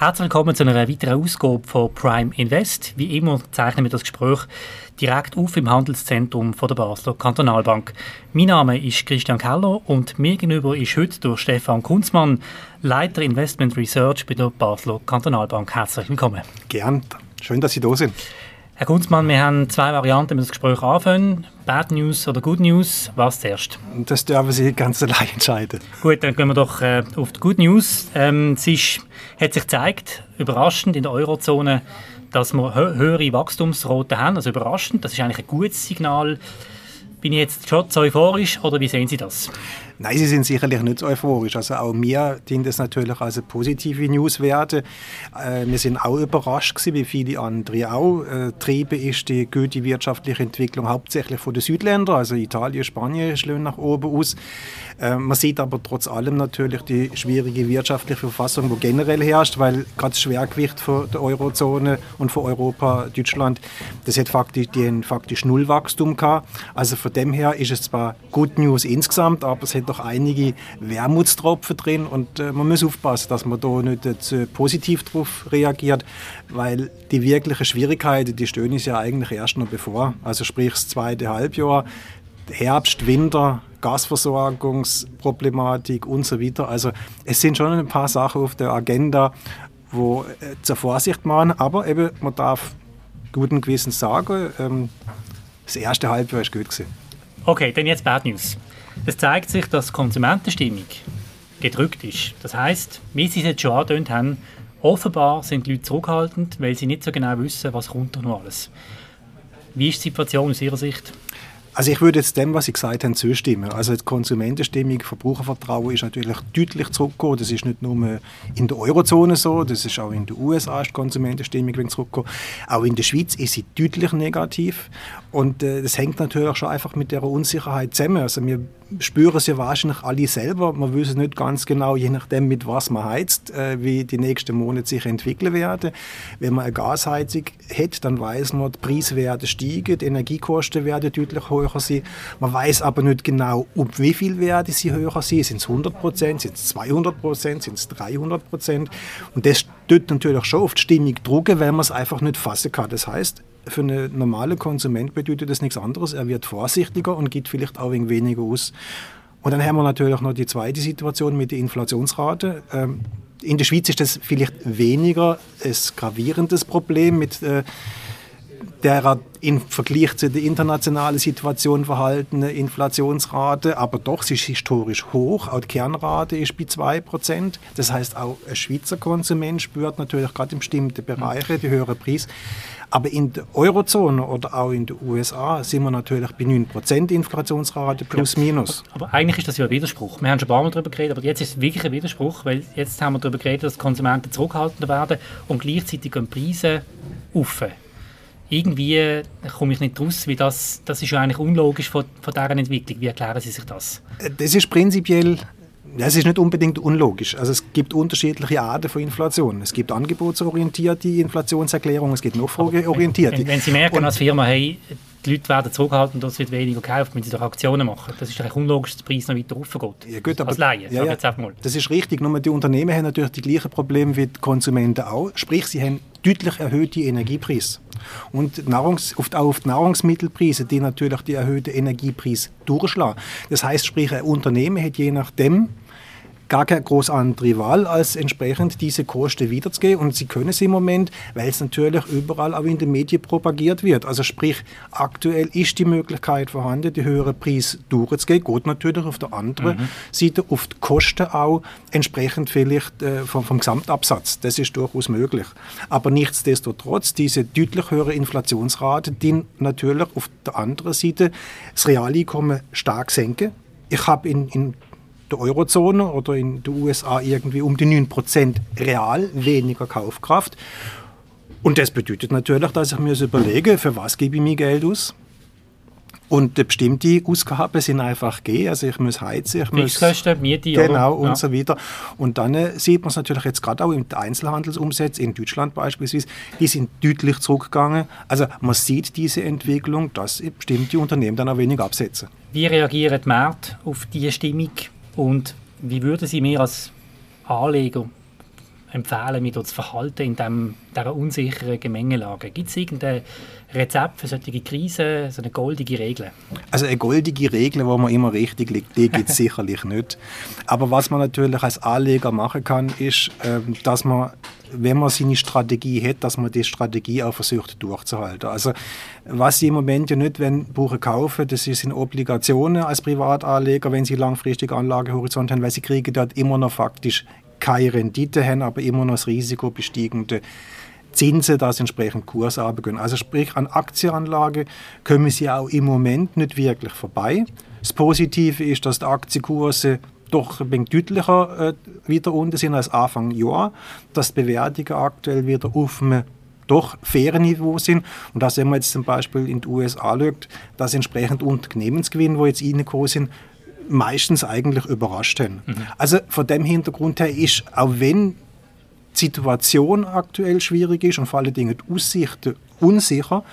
Herzlich willkommen zu einer weiteren Ausgabe von Prime Invest. Wie immer zeichnen wir das Gespräch direkt auf im Handelszentrum von der Basler Kantonalbank. Mein Name ist Christian Keller und mir gegenüber ist heute durch Stefan Kunzmann, Leiter Investment Research bei der Basler Kantonalbank. Herzlich willkommen. Gern. Schön, dass Sie da sind. Herr Kunzmann, wir haben zwei Varianten, wenn wir das Gespräch anfangen. Bad News oder Good News? Was zuerst? Das dürfen Sie ganz allein entscheiden. Gut, dann gehen wir doch äh, auf die Good News. Ähm, es ist, hat sich gezeigt, überraschend in der Eurozone, dass wir hö höhere Wachstumsraten haben. Also überraschend, das ist eigentlich ein gutes Signal. Bin ich jetzt schon zu euphorisch oder wie sehen Sie das? Nein, sie sind sicherlich nicht euphorisch. Also auch mir dient es natürlich als positive Newswerte. Äh, wir sind auch überrascht gewesen, wie viele andere auch. Äh, Triebe ist die gute wirtschaftliche Entwicklung hauptsächlich von den Südländern, also Italien, Spanien schlönen nach oben aus. Äh, man sieht aber trotz allem natürlich die schwierige wirtschaftliche Verfassung, die generell herrscht, weil gerade das Schwergewicht von der Eurozone und von Europa, Deutschland, das hat faktisch, die faktisch Nullwachstum gehabt. Also von dem her ist es zwar Good News insgesamt, aber es hat doch einige Wermutstropfen drin und äh, man muss aufpassen, dass man da nicht äh, positiv darauf reagiert, weil die wirklichen Schwierigkeiten, die stehen uns ja eigentlich erst noch bevor. Also sprich das zweite Halbjahr, Herbst, Winter, Gasversorgungsproblematik und so weiter. Also es sind schon ein paar Sachen auf der Agenda, wo äh, zur Vorsicht machen, aber eben man darf guten Gewissens sagen, ähm, das erste Halbjahr ist gut gewesen. Okay, dann jetzt Bad News. Es zeigt sich, dass die Konsumentenstimmung gedrückt ist. Das heißt, wie Sie es jetzt schon angedeutet haben, offenbar sind die Leute zurückhaltend, weil sie nicht so genau wissen, was kommt noch alles. Wie ist die Situation aus Ihrer Sicht? Also ich würde jetzt dem, was Sie gesagt haben, zustimmen. Also die Konsumentenstimmung, Verbrauchervertrauen ist natürlich deutlich zurückgekommen. Das ist nicht nur in der Eurozone so, das ist auch in den USA ist die Konsumentenstimmung zurückgekommen. Auch in der Schweiz ist sie deutlich negativ. Und äh, das hängt natürlich schon einfach mit der Unsicherheit zusammen. Also wir spüren es ja wahrscheinlich alle selber. Man wissen nicht ganz genau, je nachdem, mit was man heizt, äh, wie die nächsten Monate sich entwickeln werden. Wenn man eine Gasheizung hat, dann weiß man, die Preise werden steigen, die Energiekosten werden deutlich höher sein. Man weiß aber nicht genau, um wie viel werden sie höher sein. Sind es 100 Prozent, sind es 200 Prozent, sind es 300 Prozent? Und das tut natürlich schon auf die Stimmung drucken, weil man es einfach nicht fassen kann. Das heißt, für einen normalen Konsument bedeutet das nichts anderes. Er wird vorsichtiger und gibt vielleicht auch ein weniger aus. Und dann haben wir natürlich noch die zweite Situation mit der Inflationsrate. Ähm, in der Schweiz ist das vielleicht weniger ein gravierendes Problem mit der im Vergleich zu der internationalen Situation verhaltene Inflationsrate, aber doch, sie ist historisch hoch. Auch die Kernrate ist bei 2%. Das heißt, auch ein Schweizer Konsument spürt natürlich gerade in bestimmten Bereichen die höhere Preis. Aber in der Eurozone oder auch in den USA sind wir natürlich bei 9% Inflationsrate plus minus. Aber eigentlich ist das ja ein Widerspruch. Wir haben schon ein paar Mal darüber geredet, aber jetzt ist es wirklich ein Widerspruch, weil jetzt haben wir darüber geredet, dass Konsumenten zurückhaltender werden und gleichzeitig gehen Preise auf irgendwie komme ich nicht raus, wie das, das ist ja eigentlich unlogisch von, von dieser Entwicklung. Wie erklären Sie sich das? Das ist prinzipiell das ist nicht unbedingt unlogisch. Also es gibt unterschiedliche Arten von Inflation. Es gibt angebotsorientierte Inflationserklärungen, es gibt nachfrageorientierte. Wenn, wenn Sie merken Und, als Firma, hey, die Leute werden zurückhalten und es wird weniger gekauft, wenn sie doch Aktionen machen. Das ist eigentlich unlogisch, dass der Preis noch weiter raufgeht. Ja, gut, aber, als Laie, ja, ja, Das ist richtig, nur die Unternehmen haben natürlich die gleichen Probleme wie die Konsumenten auch. Sprich, sie haben deutlich erhöhte Energiepreise. Und Nahrungs, oft auch auf die Nahrungsmittelpreise, die natürlich die erhöhten Energiepreise durchschlagen. Das heißt, sprich, ein Unternehmen hat je nachdem gar keine groß andere Wahl, als entsprechend diese Kosten wiederzugeben. Und sie können es im Moment, weil es natürlich überall auch in den Medien propagiert wird. Also sprich, aktuell ist die Möglichkeit vorhanden, die höhere Preis durchzugehen. Geht natürlich auf der anderen mhm. Seite auf die Kosten auch entsprechend vielleicht äh, vom, vom Gesamtabsatz. Das ist durchaus möglich. Aber nichtsdestotrotz, diese deutlich höhere Inflationsrate, die natürlich auf der anderen Seite das Realeinkommen stark senken. Ich habe in, in der Eurozone oder in den USA irgendwie um die 9% real weniger Kaufkraft. Und das bedeutet natürlich, dass ich mir überlege, für was gebe ich mir Geld aus? Und bestimmte Ausgaben sind einfach gegeben. Also ich muss heizen, ich muss... Fixkosten, Miete, Genau, und ja. so weiter. Und dann äh, sieht man es natürlich jetzt gerade auch im Einzelhandelsumsatz in Deutschland beispielsweise, die sind deutlich zurückgegangen. Also man sieht diese Entwicklung, dass bestimmte Unternehmen dann auch wenig absetzen. Wie reagieren die Märkte auf diese Stimmung und wie würden Sie mir als Anleger empfehlen, mich zu verhalten in dem, dieser unsicheren Gemengelage? Gibt es irgendein Rezept für solche Krisen, so eine goldige Regel? Also eine goldige Regel, wo man immer richtig liegt, die gibt es sicherlich nicht. Aber was man natürlich als Anleger machen kann, ist, ähm, dass man wenn man seine Strategie hat, dass man die Strategie auch versucht durchzuhalten. Also was Sie im Moment ja nicht wenn Buche kaufen, das sind Obligationen als Privatanleger, wenn Sie langfristig Anlagehorizont haben, weil Sie kriegen dort immer noch faktisch keine Rendite haben, aber immer noch das Risiko bestiegende Zinsen, das entsprechend Kurs abgehen. Also sprich, an Aktienanlage kommen sie auch im Moment nicht wirklich vorbei. Das Positive ist, dass die Aktienkurse doch ein deutlicher äh, wieder unten sind als Anfang Jahr, dass die Bewertungen aktuell wieder auf einem doch fairen Niveau sind. Und das, wenn man jetzt zum Beispiel in die USA schaut, dass entsprechend Unternehmensgewinne, wo jetzt reingekommen sind, meistens eigentlich überrascht haben. Mhm. Also von dem Hintergrund her ist, auch wenn die Situation aktuell schwierig ist und vor allen Dingen die Aussichten unsicher,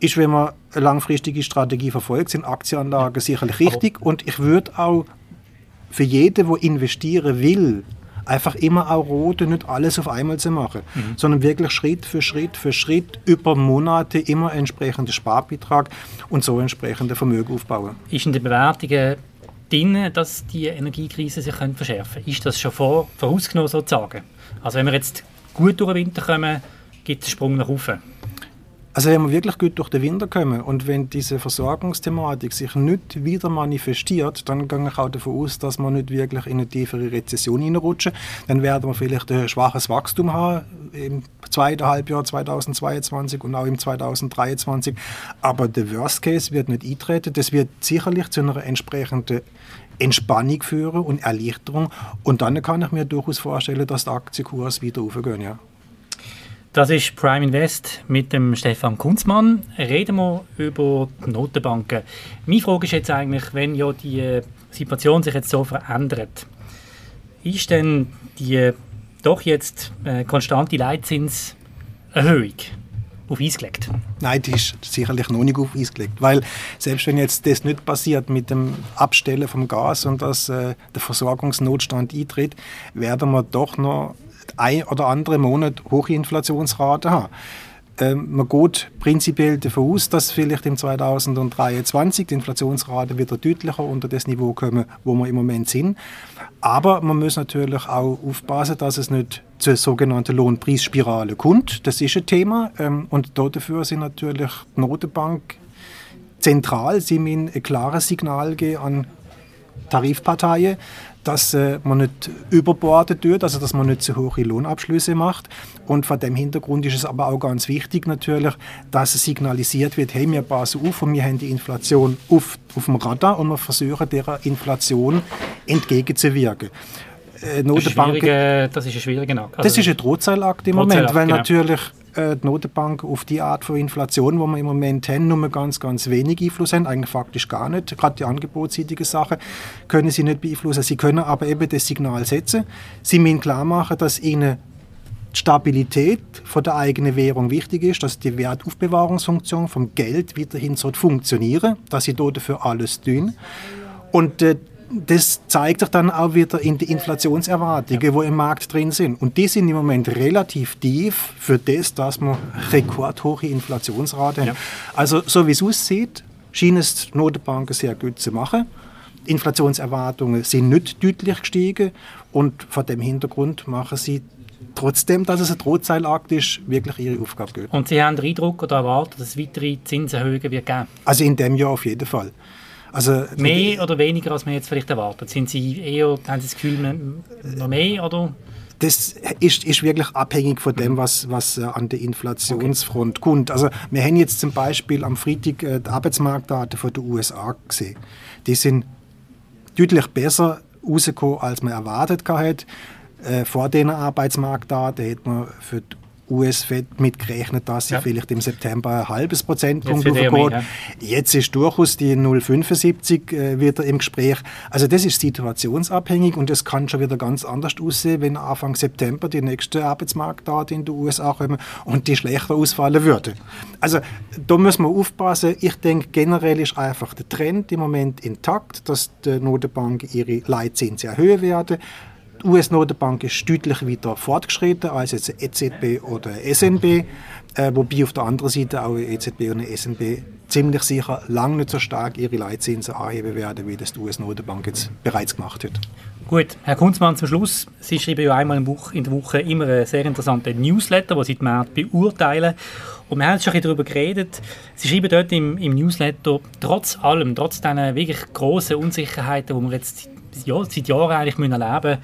ist, wenn man eine langfristige Strategie verfolgt, sind Aktienanlagen sicherlich richtig. Aber und ich würde auch für jeden, der investieren will, einfach immer auch rote, nicht alles auf einmal zu machen, mhm. sondern wirklich Schritt für Schritt für Schritt über Monate immer entsprechenden Sparbetrag und so entsprechende Vermögen aufbauen. Ist in den Bewertungen drin, dass die Energiekrise sich verschärfen könnte? Ist das schon vor, vorausgenommen sozusagen? Also wenn wir jetzt gut durch den Winter kommen, gibt es einen Sprung nach oben? Also wenn wir wirklich gut durch den Winter kommen und wenn diese Versorgungsthematik sich nicht wieder manifestiert, dann gehe ich auch davon aus, dass wir nicht wirklich in eine tiefere Rezession hineinrutschen. Dann werden wir vielleicht ein schwaches Wachstum haben im zweiten Halbjahr 2022 und auch im 2023. Aber der Worst Case wird nicht eintreten. Das wird sicherlich zu einer entsprechenden Entspannung führen und Erleichterung. Und dann kann ich mir durchaus vorstellen, dass der Aktienkurs wieder aufgehen. Ja. Das ist Prime Invest mit dem Stefan Kunzmann. Reden wir über die Notenbanken. Meine Frage ist jetzt eigentlich, wenn ja die Situation sich jetzt so verändert, ist denn die doch jetzt äh, konstante Leitzinserhöhung auf Eis gelegt? Nein, die ist sicherlich noch nicht auf Eis gelegt, weil selbst wenn jetzt das nicht passiert mit dem Abstellen vom Gas und dass äh, der Versorgungsnotstand eintritt, werden wir doch noch ein oder andere Monat hohe Inflationsrate haben. Ähm, man geht prinzipiell davon aus, dass vielleicht im 2023 die Inflationsrate wieder deutlicher unter das Niveau kommen, wo wir im Moment sind. Aber man muss natürlich auch aufpassen, dass es nicht zur sogenannten Lohnpreisspirale kommt. Das ist ein Thema. Ähm, und dafür sind natürlich die Notenbank zentral. Sie müssen ein klares Signal geben an Tarifparteien, dass äh, man nicht überbordet tut, also dass man nicht zu hohe Lohnabschlüsse macht. Und vor dem Hintergrund ist es aber auch ganz wichtig natürlich, dass es signalisiert wird, hey, wir passen auf und wir haben die Inflation auf, auf dem Radar und wir versuchen, der Inflation entgegenzuwirken. Äh, das, ist das ist ein schwieriger Akt. Also das ist ein Drohzeilakt im Moment, weil genau. natürlich äh, die Notenbank auf die Art von Inflation, wo wir im Moment haben, nur ganz, ganz wenig Einfluss haben, eigentlich faktisch gar nicht. Gerade die angebotsseitige Sache können sie nicht beeinflussen. Sie können aber eben das Signal setzen. Sie müssen klar machen, dass ihnen die Stabilität von der eigenen Währung wichtig ist, dass die Wertaufbewahrungsfunktion vom Geld weiterhin so funktionieren, dass sie dafür alles tun. Und äh, das zeigt sich dann auch wieder in die Inflationserwartungen, ja. wo im Markt drin sind. Und die sind im Moment relativ tief für das, dass man rekordhohe Inflationsrate ja. haben. Also so wie es aussieht, schien es die Notenbanken sehr gut zu machen. Inflationserwartungen sind nicht deutlich gestiegen und vor dem Hintergrund machen sie trotzdem, dass es ein Drohzeilakt ist, wirklich ihre Aufgabe geht. Und Sie haben den Eindruck oder erwartet, dass es weitere Zinserhöhungen wird geben? Also in dem Jahr auf jeden Fall. Also, mehr oder weniger, als man jetzt vielleicht erwartet? Sind Sie eher, haben Sie das Gefühl, noch mehr oder? das ist, ist, wirklich abhängig von dem, was, was äh, an der Inflationsfront okay. kommt. Also wir haben jetzt zum Beispiel am Freitag äh, die Arbeitsmarktdaten von den USA gesehen. Die sind deutlich besser rausgekommen, als man erwartet hat. Äh, vor den Arbeitsmarktdaten hat man für die US-Fed mitgerechnet, dass sie ja. vielleicht im September ein halbes Prozentpunkt hochgeht. Ja. Jetzt ist durchaus die 0,75 äh, wieder im Gespräch. Also das ist situationsabhängig und das kann schon wieder ganz anders aussehen, wenn Anfang September die nächsten Arbeitsmarktdaten in den USA kommen und die schlechter ausfallen würden. Also da müssen wir aufpassen. Ich denke, generell ist einfach der Trend im Moment intakt, dass die Notenbank ihre Leitzinsen erhöhen werden. Die US-Notenbank ist deutlich weiter fortgeschritten als jetzt EZB oder SNB, äh, wobei auf der anderen Seite auch EZB und SNB ziemlich sicher lange nicht so stark ihre Leitzinsen anheben werden, wie das die US-Notenbank jetzt bereits gemacht hat. Gut, Herr Kunzmann, zum Schluss. Sie schreiben ja einmal in der Woche immer einen sehr interessanten Newsletter, wo Sie die Märkte beurteilen. Und wir haben schon ein bisschen darüber geredet. Sie schreiben dort im, im Newsletter, trotz allem, trotz diesen wirklich grossen Unsicherheiten, die wir jetzt ja, seit Jahren eigentlich erleben müssen,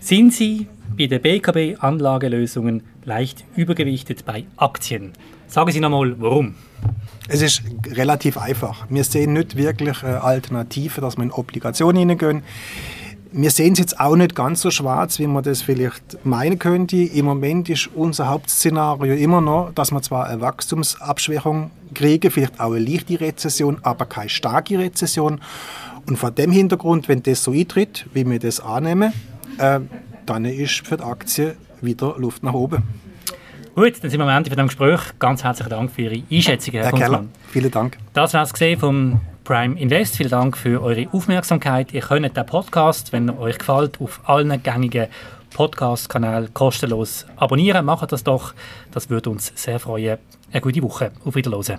sind Sie bei den BKB-Anlagelösungen leicht übergewichtet bei Aktien. Sagen Sie nochmal, warum? Es ist relativ einfach. Wir sehen nicht wirklich äh, Alternativen, dass wir in Obligationen hineingehen. Wir sehen es jetzt auch nicht ganz so schwarz, wie man das vielleicht meinen könnte. Im Moment ist unser Hauptszenario immer noch, dass wir zwar eine Wachstumsabschwächung kriegen, vielleicht auch eine leichte Rezession, aber keine starke Rezession. Und vor dem Hintergrund, wenn das so eintritt, wie wir das annehmen, äh, dann ist für die Aktie wieder Luft nach oben. Gut, dann sind wir am Ende von dem Gespräch. Ganz herzlichen Dank für Ihre Einschätzung, Herr, Herr Keller. Vielen Dank. Das war es vom Prime Invest. Vielen Dank für eure Aufmerksamkeit. Ihr könnt den Podcast, wenn er euch gefällt, auf allen gängigen Podcast-Kanälen kostenlos abonnieren. Macht das doch. Das würde uns sehr freuen. Eine gute Woche. Auf Wiederhören.